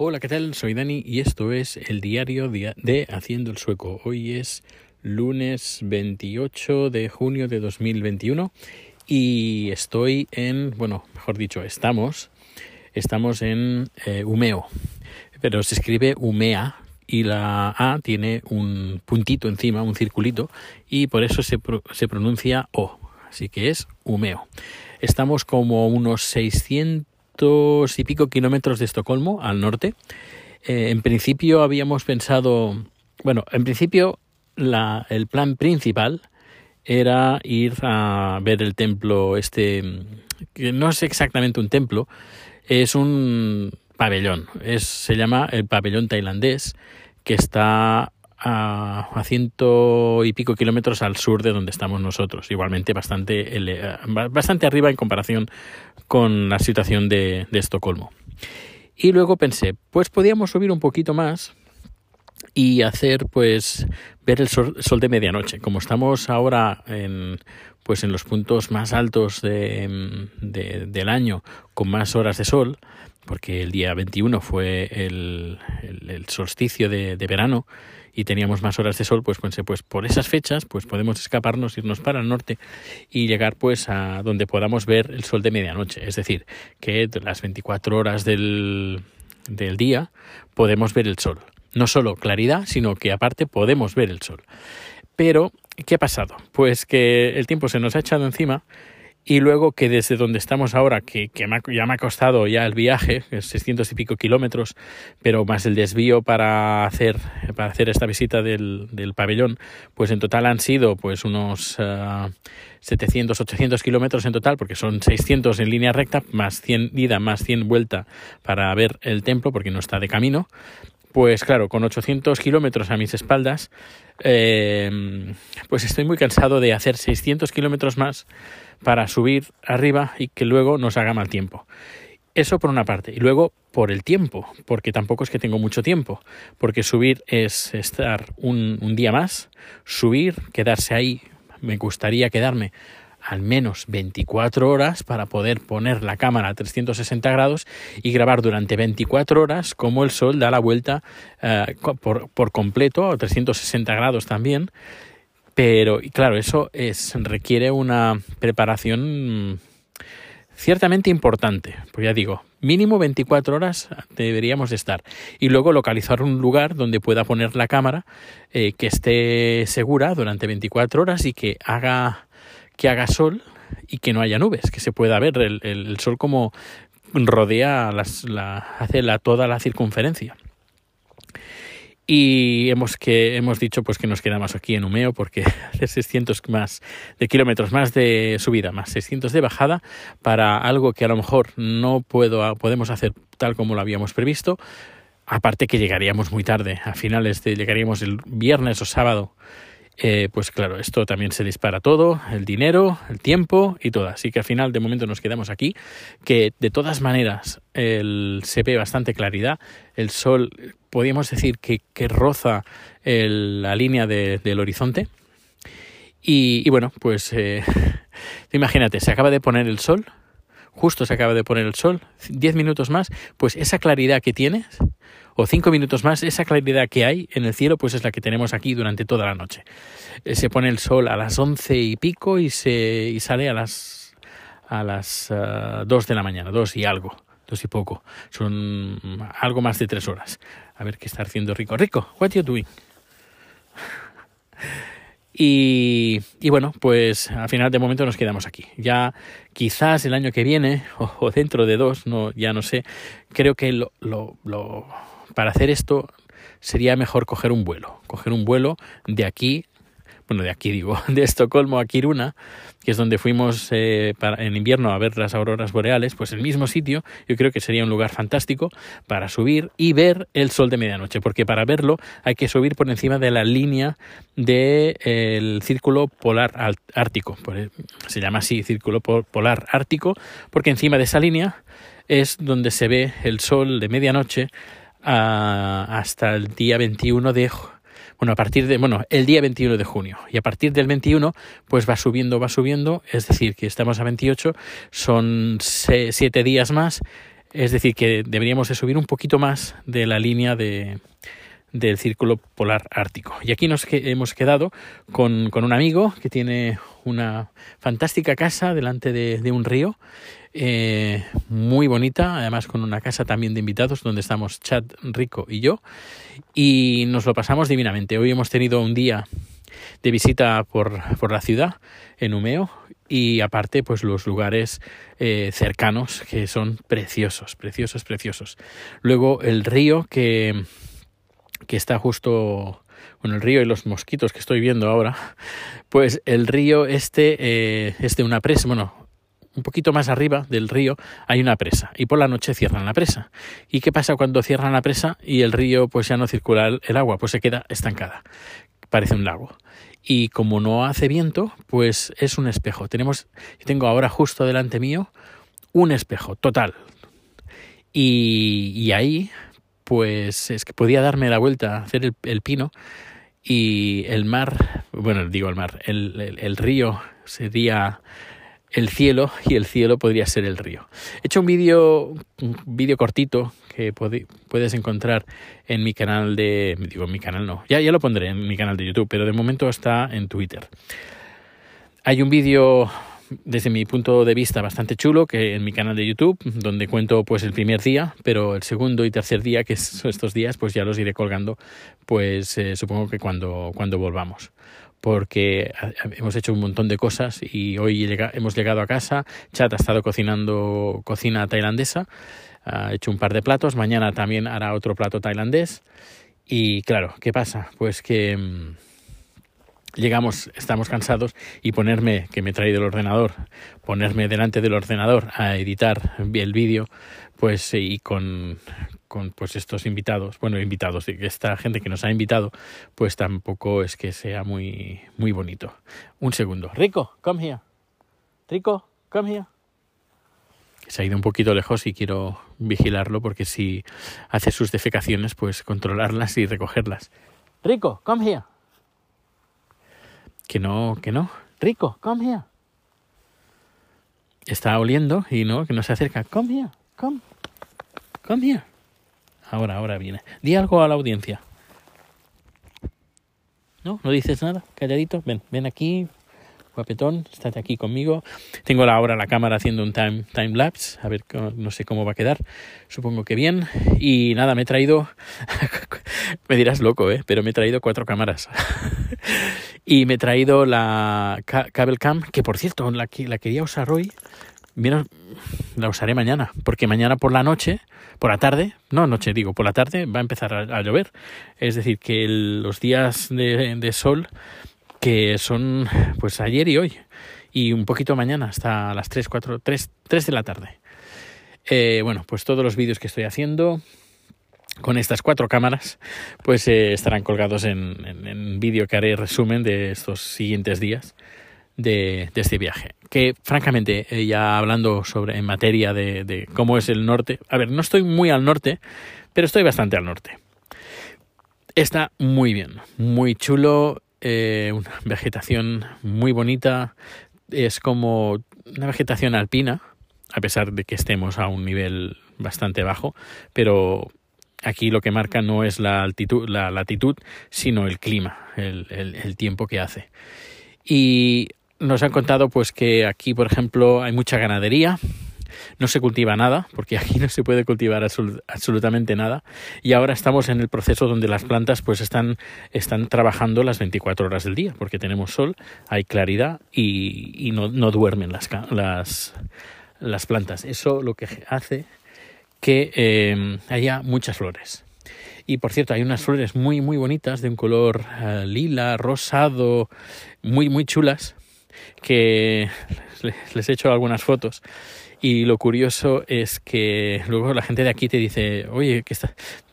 Hola, ¿qué tal? Soy Dani y esto es el diario de Haciendo el Sueco. Hoy es lunes 28 de junio de 2021 y estoy en, bueno, mejor dicho, estamos, estamos en eh, Umeo, pero se escribe Umea y la A tiene un puntito encima, un circulito, y por eso se, se pronuncia O, así que es Umeo. Estamos como unos 600 y pico kilómetros de Estocolmo, al norte. Eh, en principio habíamos pensado, bueno, en principio la, el plan principal era ir a ver el templo este, que no es exactamente un templo, es un pabellón, es, se llama el pabellón tailandés, que está a, ciento y pico kilómetros al sur de donde estamos nosotros, igualmente bastante, bastante arriba en comparación con la situación de, Estocolmo. Y luego pensé, pues podíamos subir un poquito más y hacer pues ver el sol, de medianoche. Como estamos ahora en pues en los puntos más altos de, del año con más horas de sol, porque el día 21 fue el, solsticio de, verano y teníamos más horas de sol, pues pensé, pues por esas fechas, pues podemos escaparnos, irnos para el norte y llegar pues a donde podamos ver el sol de medianoche. Es decir, que las 24 horas del, del día podemos ver el sol. No solo claridad, sino que aparte podemos ver el sol. Pero, ¿qué ha pasado? Pues que el tiempo se nos ha echado encima y luego que desde donde estamos ahora, que, que ya me ha costado ya el viaje, 600 y pico kilómetros, pero más el desvío para hacer, para hacer esta visita del, del pabellón, pues en total han sido pues unos 700, 800 kilómetros en total, porque son 600 en línea recta, más 100 ida, más 100 vuelta para ver el templo, porque no está de camino. Pues claro, con 800 kilómetros a mis espaldas, eh, pues estoy muy cansado de hacer 600 kilómetros más para subir arriba y que luego nos haga mal tiempo. Eso por una parte. Y luego por el tiempo, porque tampoco es que tengo mucho tiempo, porque subir es estar un, un día más, subir, quedarse ahí, me gustaría quedarme al menos 24 horas para poder poner la cámara a 360 grados y grabar durante 24 horas como el sol da la vuelta eh, por, por, completo a 360 grados también pero, claro, eso es, requiere una preparación ciertamente importante. Pues ya digo, mínimo 24 horas deberíamos estar. Y luego localizar un lugar donde pueda poner la cámara eh, que esté segura durante 24 horas y que haga, que haga sol y que no haya nubes, que se pueda ver el, sol como rodea las, la, hace la, toda la circunferencia. Y hemos que hemos dicho pues que nos quedamos aquí en Umeo porque hace 600 más de kilómetros más de subida más 600 de bajada para algo que a lo mejor no puedo podemos hacer tal como lo habíamos previsto. Aparte que llegaríamos muy tarde a finales de llegaríamos el viernes o sábado eh, pues claro, esto también se dispara todo, el dinero, el tiempo y todo. Así que al final de momento nos quedamos aquí, que de todas maneras el, se ve bastante claridad, el sol, podríamos decir que, que roza la línea del horizonte. Y, bueno, pues eh, imagínate, se acaba de poner el sol, justo se acaba de poner el sol, 10 minutos más, pues esa claridad que tienes o cinco minutos más, esa claridad que hay en el cielo, pues es la que tenemos aquí durante toda la noche. Eh, se pone el sol a las once y pico y, se, y sale a las, a las uh, dos de la mañana, dos y algo, dos y poco. Son algo más de tres horas. A ver qué está haciendo Rico. Rico, what you doing? Y, y, bueno, pues al final de momento nos quedamos aquí. Ya quizás el año que viene o, dentro de dos, no, ya no sé, creo que lo, lo, para hacer esto sería mejor coger un vuelo, coger un vuelo de aquí, bueno, de aquí digo, de Estocolmo a Kiruna, que es donde fuimos eh, en invierno a ver las auroras boreales, pues el mismo sitio, yo creo que sería un lugar fantástico para subir y ver el sol de medianoche, porque para verlo hay que subir por encima de la línea del círculo polar ártico, e, se llama así círculo polar ártico, porque encima de esa línea es donde se ve el sol de medianoche hasta el día 21 de bueno, a partir de, bueno, el día 21 de junio. Y a partir del 21, pues va subiendo, va subiendo. Es decir, que estamos a 28, son siete días más. Es decir, que deberíamos de subir un poquito más de la línea de, del círculo polar ártico. Y aquí nos hemos quedado con, con, un amigo que tiene una fantástica casa delante de, de un río, eh, muy bonita, además con una casa también de invitados donde estamos Chad, Rico y yo, y nos lo pasamos divinamente. Hoy hemos tenido un día de visita por, por la ciudad, en Umeo, y aparte pues los lugares eh, cercanos que son preciosos, preciosos, preciosos. Luego el río que, que está justo bueno, el río y los mosquitos que estoy viendo ahora, pues el río este eh, es de una presa, bueno, un poquito más arriba del río hay una presa y por la noche cierran la presa. ¿Y qué pasa cuando cierran la presa y el río pues ya no circula el agua, pues se queda estancada? Parece un lago. Y como no hace viento, pues es un espejo. Tenemos, tengo ahora justo delante mío un espejo total. Y, y ahí pues es que podía darme la vuelta, hacer el, el pino y el mar, bueno, digo el mar, el, el, río sería el cielo y el cielo podría ser el río. He hecho un vídeo un vídeo cortito que puedes encontrar en mi canal de digo mi canal no, ya ya lo pondré en mi canal de YouTube, pero de momento está en Twitter. Hay un vídeo desde mi punto de vista bastante chulo que en mi canal de YouTube donde cuento pues el primer día pero el segundo y tercer día que son estos días pues ya los iré colgando pues eh, supongo que cuando cuando volvamos. Porque hemos hecho un montón de cosas y hoy llega, hemos llegado a casa Chat ha estado cocinando cocina tailandesa ha hecho un par de platos mañana también hará otro plato tailandés. Y claro qué pasa pues que mm, llegamos, estamos cansados y ponerme, que me he traído el ordenador, ponerme delante del ordenador a editar el vídeo, pues y con, con pues estos invitados, bueno, invitados, esta gente que nos ha invitado, pues tampoco es que sea muy, muy bonito. Un segundo. Rico, come here. Rico, come here. Se ha ido un poquito lejos y quiero vigilarlo porque si hace sus defecaciones, pues controlarlas y recogerlas. Rico, come here. Que no, que no. Rico, come here. Está oliendo y no, que no se acerca. Come here, come. Come here. Ahora, ahora viene. Di algo a la audiencia. ¿No? ¿No dices nada? Calladito. Ven, ven aquí. Guapetón, estate aquí conmigo. Tengo ahora la cámara haciendo un time, time lapse. A ver, no sé cómo va a quedar. Supongo que bien. Y nada, me he traído. me dirás loco, ¿eh? Pero me he traído cuatro cámaras. Y me he traído la Cable Cam, que por cierto, la, la quería usar hoy. Mira, la usaré mañana, porque mañana por la noche, por la tarde, no noche, digo, por la tarde va a empezar a, llover. Es decir, que los días de, de, sol, que son pues ayer y hoy, y un poquito mañana, hasta las 3, 4, 3, 3 de la tarde. Eh, bueno, pues todos los vídeos que estoy haciendo, con estas cuatro cámaras, pues eh, estarán colgados en, en, en vídeo que haré resumen de estos siguientes días de, este viaje. Que francamente, eh, ya hablando sobre en materia de, de, cómo es el norte, a ver, no estoy muy al norte, pero estoy bastante al norte. Está muy bien, muy chulo, eh, una vegetación muy bonita, es como una vegetación alpina, a pesar de que estemos a un nivel bastante bajo, pero aquí lo que marca no es la altitud, la latitud, sino el clima, el, tiempo que hace. Y nos han contado pues que aquí, por ejemplo, hay mucha ganadería, no se cultiva nada, porque aquí no se puede cultivar absolut absolutamente nada, y ahora estamos en el proceso donde las plantas pues están, están trabajando las 24 horas del día, porque tenemos sol, hay claridad y, no duermen las, las, las plantas. Eso lo que hace que eh, haya muchas flores. Y por cierto, hay unas flores muy, muy bonitas de un color uh, lila, rosado, muy, muy chulas, que les, he hecho algunas fotos. Y lo curioso es que luego la gente de aquí te dice, oye, que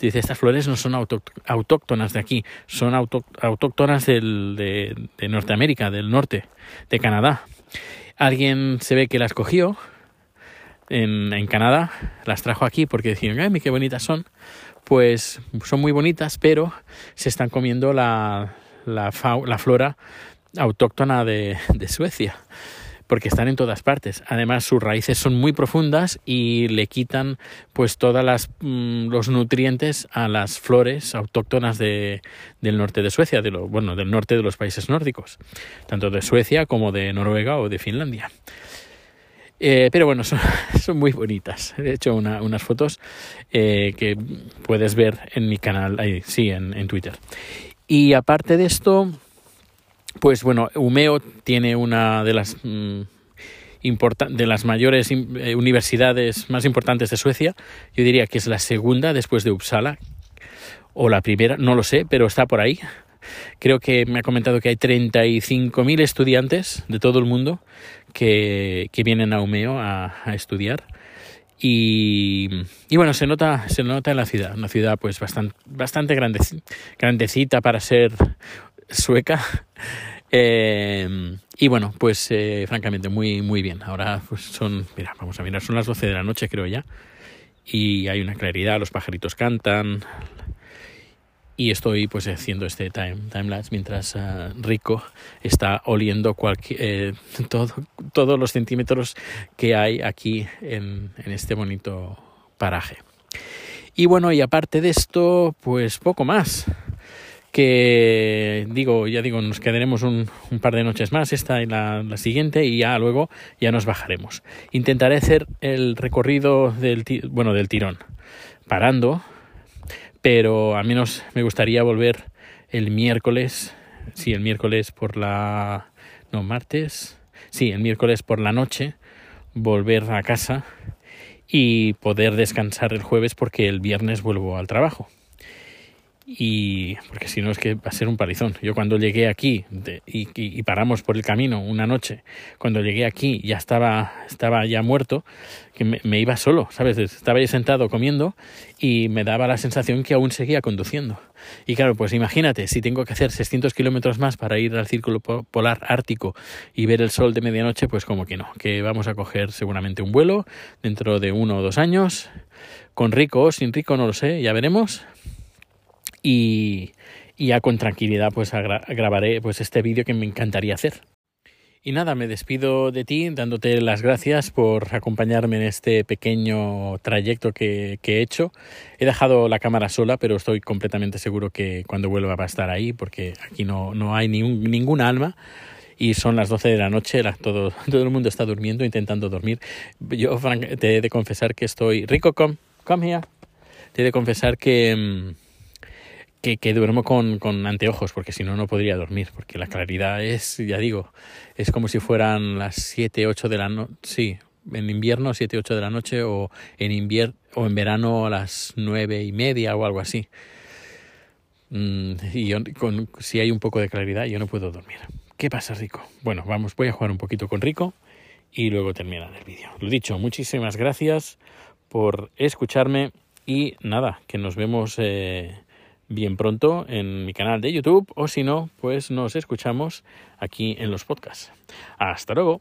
estas flores no son autóctonas de aquí, son auto, autóctonas del, de, de Norteamérica, del norte, de Canadá. Alguien se ve que las cogió, en, Canadá, las trajo aquí porque decían, ay, qué bonitas son. Pues son muy bonitas, pero se están comiendo la, flora autóctona de, Suecia. porque están en todas partes. Además, sus raíces son muy profundas y le quitan pues todas mm, los nutrientes a las flores autóctonas de, del norte de Suecia, de lo, bueno, del norte de los países nórdicos, tanto de Suecia como de Noruega o de Finlandia. Eh, pero bueno, son, muy bonitas. He hecho una, unas fotos eh, que puedes ver en mi canal, ahí, sí, en, en Twitter. Y aparte de esto, pues bueno, Umeo tiene una de las mm, de las mayores eh, universidades más importantes de Suecia. Yo diría que es la segunda después de Uppsala o la primera, no lo sé, pero está por ahí. Creo que me ha comentado que hay 35.000 estudiantes de todo el mundo que, vienen a Umeo a, a estudiar. Y, bueno, se nota, se nota en la ciudad, una ciudad pues bastante, bastante grandecita para ser sueca. Eh, y bueno, pues eh, francamente muy, muy bien. Ahora pues son, mira, vamos a mirar, son las 12 de la noche creo ya. Y hay una claridad, los pajaritos cantan, y estoy pues haciendo este time, lapse mientras uh, Rico está oliendo eh, todo, todos los centímetros que hay aquí en, en, este bonito paraje. Y bueno, y aparte de esto, pues poco más. Que digo, ya digo, nos quedaremos un, un par de noches más, esta y la, la, siguiente, y ya luego ya nos bajaremos. Intentaré hacer el recorrido del, bueno, del tirón, parando, pero a menos me gustaría volver el miércoles, sí, el miércoles por la... no, martes, sí, el miércoles por la noche, volver a casa y poder descansar el jueves porque el viernes vuelvo al trabajo y porque si no es que va a ser un palizón. Yo cuando llegué aquí y, paramos por el camino una noche, cuando llegué aquí ya estaba, estaba ya muerto, que me, me, iba solo, ¿sabes? Estaba ahí sentado comiendo y me daba la sensación que aún seguía conduciendo. Y claro, pues imagínate, si tengo que hacer 600 kilómetros más para ir al círculo polar ártico y ver el sol de medianoche, pues como que no, que vamos a coger seguramente un vuelo dentro de uno o dos años, con rico o sin rico, no lo sé, ya veremos y, y ya con tranquilidad pues gra grabaré pues este vídeo que me encantaría hacer. Y nada, me despido de ti dándote las gracias por acompañarme en este pequeño trayecto que, que, he hecho. He dejado la cámara sola, pero estoy completamente seguro que cuando vuelva va a estar ahí, porque aquí no, no hay ni un, ninguna alma. Y son las 12 de la noche, la, todo, todo el mundo está durmiendo, intentando dormir. Yo Frank, te he de confesar que estoy... Rico, come, come here. Te he de confesar que... Que, duermo con, anteojos, porque si no, no podría dormir, porque la claridad es, ya digo, es como si fueran las 7, 8 de la noche, sí, en invierno 7, 8 de la noche o en, invier o en verano a las 9 y media o algo así. Mm, y si hay un poco de claridad, yo no puedo dormir. ¿Qué pasa, Rico? Bueno, vamos, voy a jugar un poquito con Rico y luego terminar el vídeo. Lo dicho, muchísimas gracias por escucharme y nada, que nos vemos... Eh, bien pronto en mi canal de YouTube o si no, pues nos escuchamos aquí en los podcasts. Hasta luego.